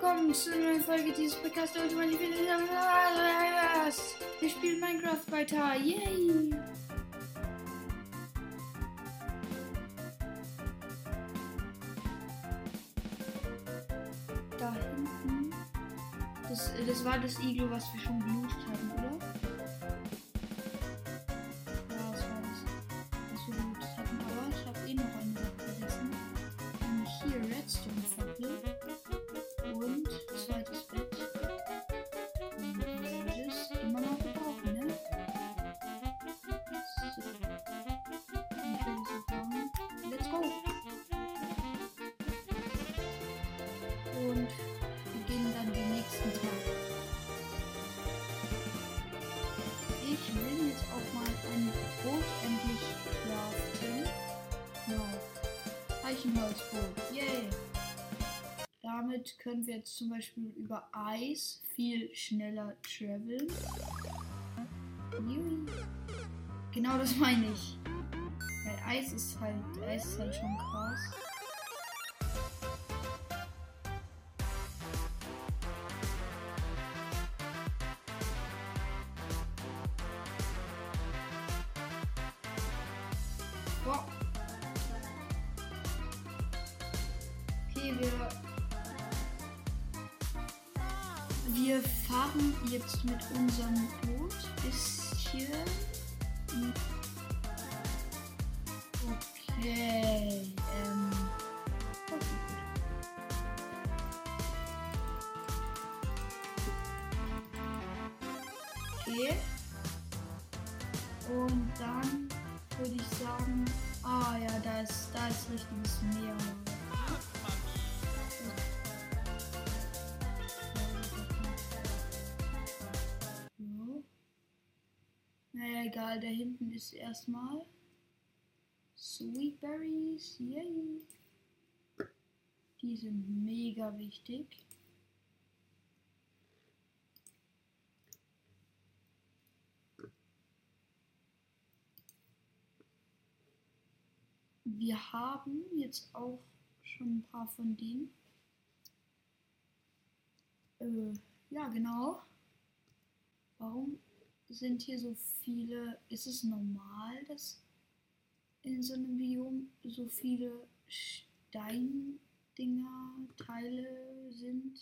willkommen zu einer neuen Folge dieses Podcasts. Und meine Wir spielen Minecraft weiter. Yay! Da hinten. Das, das war das Iglo, was wir schon geloost haben, Eichenholzboot. Yay! Damit können wir jetzt zum Beispiel über Eis viel schneller traveln. Genau das meine ich. Weil Eis ist halt, Eis ist halt schon krass. Okay, wir Wir fahren jetzt mit unserem Boot bisschen. Okay. Ähm. Okay. Und dann würde ich sagen, ah ja, da ist, da ist richtiges Meer. Egal, da hinten ist erstmal Sweet Berries. Yay. Die sind mega wichtig. Wir haben jetzt auch schon ein paar von denen. Äh, ja, genau. Warum sind hier so viele? Ist es normal, dass in so einem Biom so viele Steindinger, Teile sind?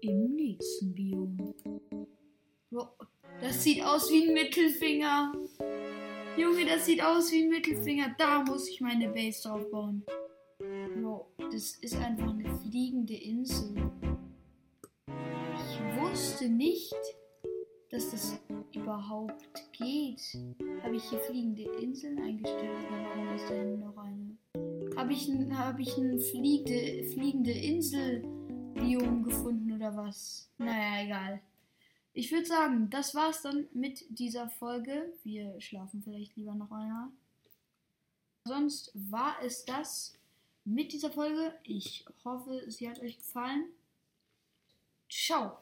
Im nächsten Biom. Das sieht aus wie ein Mittelfinger. Junge, das sieht aus wie ein Mittelfinger. Da muss ich meine Base drauf bauen. Wow, das ist einfach eine fliegende wusste nicht, dass das überhaupt geht. Habe ich hier fliegende Inseln eingestellt? Warum ist da noch eine? Habe ich ein, hab ich ein fliegende, fliegende Insel-Biom gefunden oder was? Naja, egal. Ich würde sagen, das war's dann mit dieser Folge. Wir schlafen vielleicht lieber noch einmal. Sonst war es das mit dieser Folge. Ich hoffe, sie hat euch gefallen. Ciao.